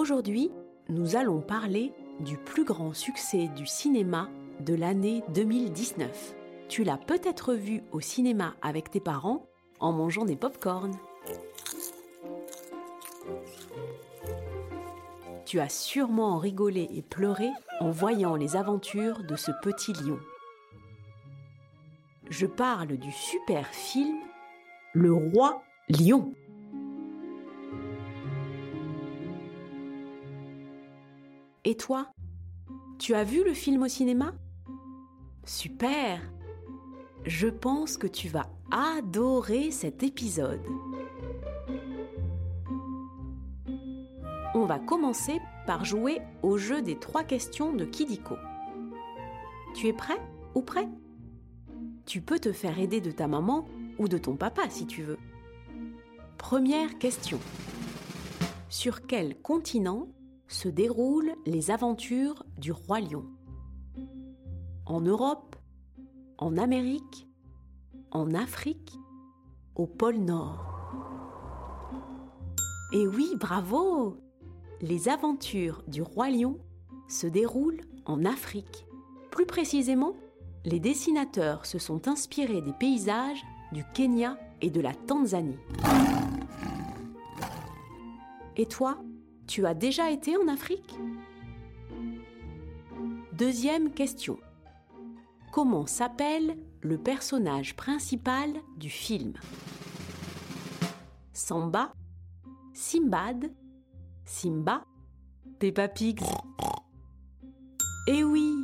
Aujourd'hui, nous allons parler du plus grand succès du cinéma de l'année 2019. Tu l'as peut-être vu au cinéma avec tes parents en mangeant des pop-corns. Tu as sûrement rigolé et pleuré en voyant les aventures de ce petit lion. Je parle du super film Le roi lion. Et toi? Tu as vu le film au cinéma? Super Je pense que tu vas adorer cet épisode. On va commencer par jouer au jeu des trois questions de Kidiko. Tu es prêt ou prêt? Tu peux te faire aider de ta maman ou de ton papa si tu veux. Première question. Sur quel continent se déroulent les aventures du roi lion En Europe En Amérique En Afrique Au pôle Nord Et oui, bravo Les aventures du roi lion se déroulent en Afrique. Plus précisément, les dessinateurs se sont inspirés des paysages du Kenya et de la Tanzanie. Et toi, tu as déjà été en Afrique? Deuxième question. Comment s'appelle le personnage principal du film? Samba Simbad Simba Peppa Pig? Eh oui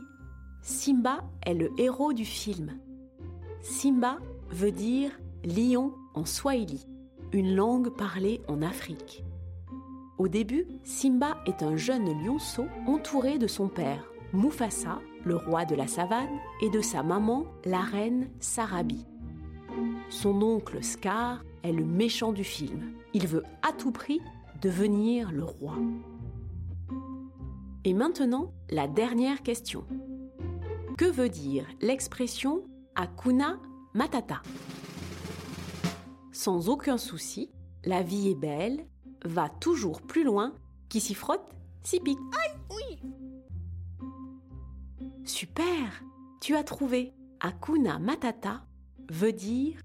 Simba est le héros du film. Simba veut dire lion en swahili, une langue parlée en Afrique. Au début, Simba est un jeune lionceau entouré de son père, Mufasa, le roi de la savane, et de sa maman, la reine Sarabi. Son oncle Scar est le méchant du film. Il veut à tout prix devenir le roi. Et maintenant, la dernière question. Que veut dire l'expression Akuna Matata? Sans aucun souci, la vie est belle, va toujours plus loin, qui s'y frotte, s'y pique. Aïe, oui Super Tu as trouvé Akuna Matata veut dire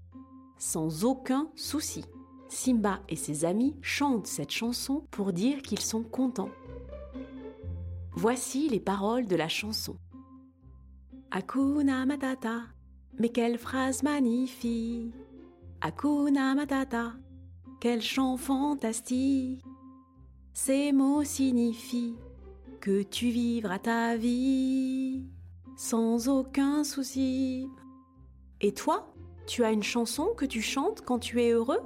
sans aucun souci. Simba et ses amis chantent cette chanson pour dire qu'ils sont contents. Voici les paroles de la chanson. Akuna Matata, mais quelle phrase magnifique Akuna Matata, quel chant fantastique Ces mots signifient que tu vivras ta vie sans aucun souci. Et toi, tu as une chanson que tu chantes quand tu es heureux?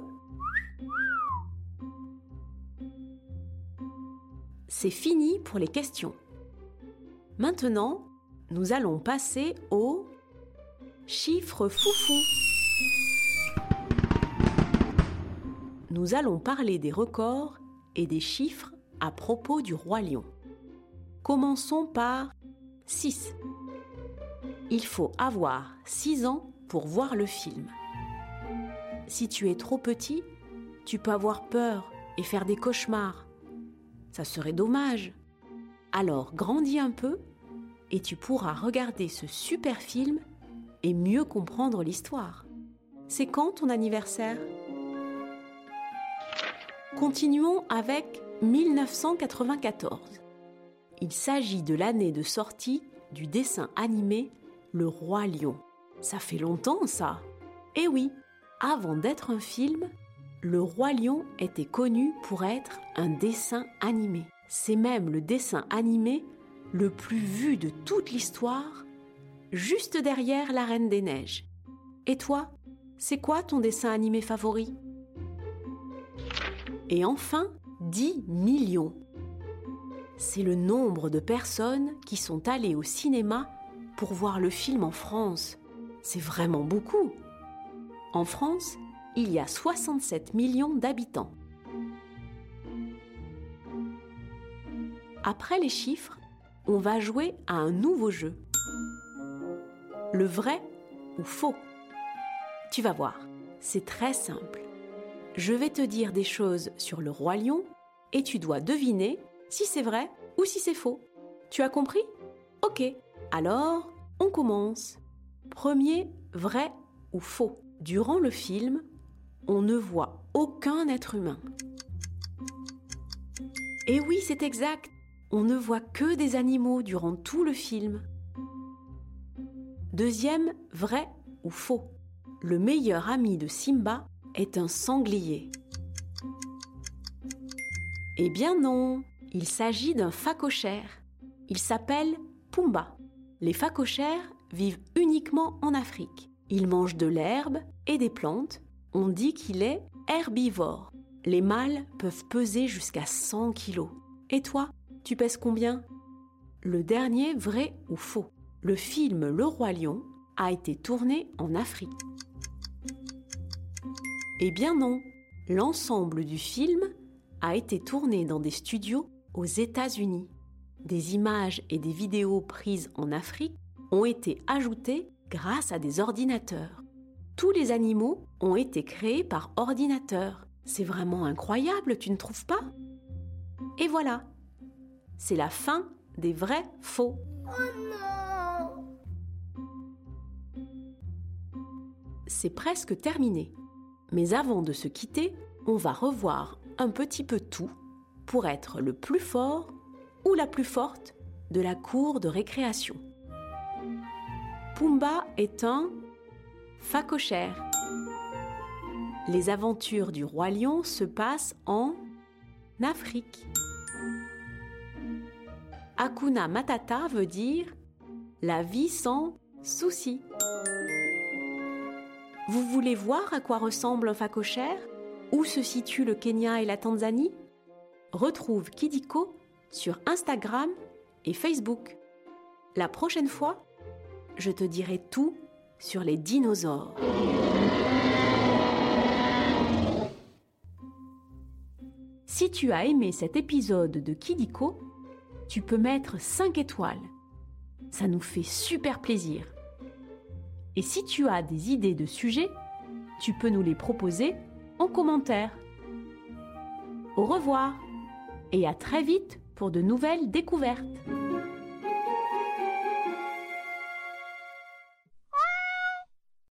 C'est fini pour les questions. Maintenant, nous allons passer au chiffre foufou. Nous allons parler des records et des chiffres à propos du roi lion. Commençons par 6. Il faut avoir 6 ans pour voir le film. Si tu es trop petit, tu peux avoir peur et faire des cauchemars. Ça serait dommage. Alors grandis un peu et tu pourras regarder ce super film et mieux comprendre l'histoire. C'est quand ton anniversaire? Continuons avec 1994. Il s'agit de l'année de sortie du dessin animé Le Roi Lion. Ça fait longtemps ça Eh oui, avant d'être un film, Le Roi Lion était connu pour être un dessin animé. C'est même le dessin animé le plus vu de toute l'histoire, juste derrière La Reine des Neiges. Et toi, c'est quoi ton dessin animé favori? Et enfin, 10 millions. c'est le nombre de personnes qui sont allées au cinéma pour voir le film en France. C'est vraiment beaucoup. En France, il y a 67 millions d'habitants. Après les chiffres, on va jouer à un nouveau jeu. Le vrai ou faux? Tu vas voir, c'est très simple. Je vais te dire des choses sur le roi lion et tu dois deviner si c'est vrai ou si c'est faux. Tu as compris? Ok, alors on commence. Premier, vrai ou faux? Durant le film, on ne voit aucun être humain. Et oui, c'est exact. On ne voit que des animaux durant tout le film. Deuxième, vrai ou faux? Le meilleur ami de Simba est un sanglier. Eh bien non, il s'agit d'un phacochère. Il s'appelle Pumba. Les phacochères vivent uniquement en Afrique. Il mange de l'herbe et des plantes. On dit qu'il est herbivore. Les mâles peuvent peser jusqu'à 100 kilos. Et toi, tu pèses combien? Le dernier, vrai ou faux Le film Le Roi Lion a été tourné en Afrique. Eh bien non, l'ensemble du film a été tourné dans des studios aux États-Unis. Des images et des vidéos prises en Afrique ont été ajoutées grâce à des ordinateurs. Tous les animaux ont été créés par ordinateur. C'est vraiment incroyable, tu ne trouves pas? Et voilà, c'est la fin des vrais faux. Oh non C'est presque terminé. Mais avant de se quitter, on va revoir un petit peu tout pour être le plus fort ou la plus forte de la cour de récréation. Pumba est un phacochère. Les aventures du roi lion se passent en Afrique. Hakuna Matata veut dire la vie sans souci. Vous voulez voir à quoi ressemble un phacochère? Où se situe le Kenya et la Tanzanie? Retrouve Kidiko sur Instagram et Facebook. La prochaine fois, je te dirai tout sur les dinosaures. Si tu as aimé cet épisode de Kidiko, tu peux mettre 5 étoiles. Ça nous fait super plaisir. Et si tu as des idées de sujets, tu peux nous les proposer en commentaire. Au revoir et à très vite pour de nouvelles découvertes.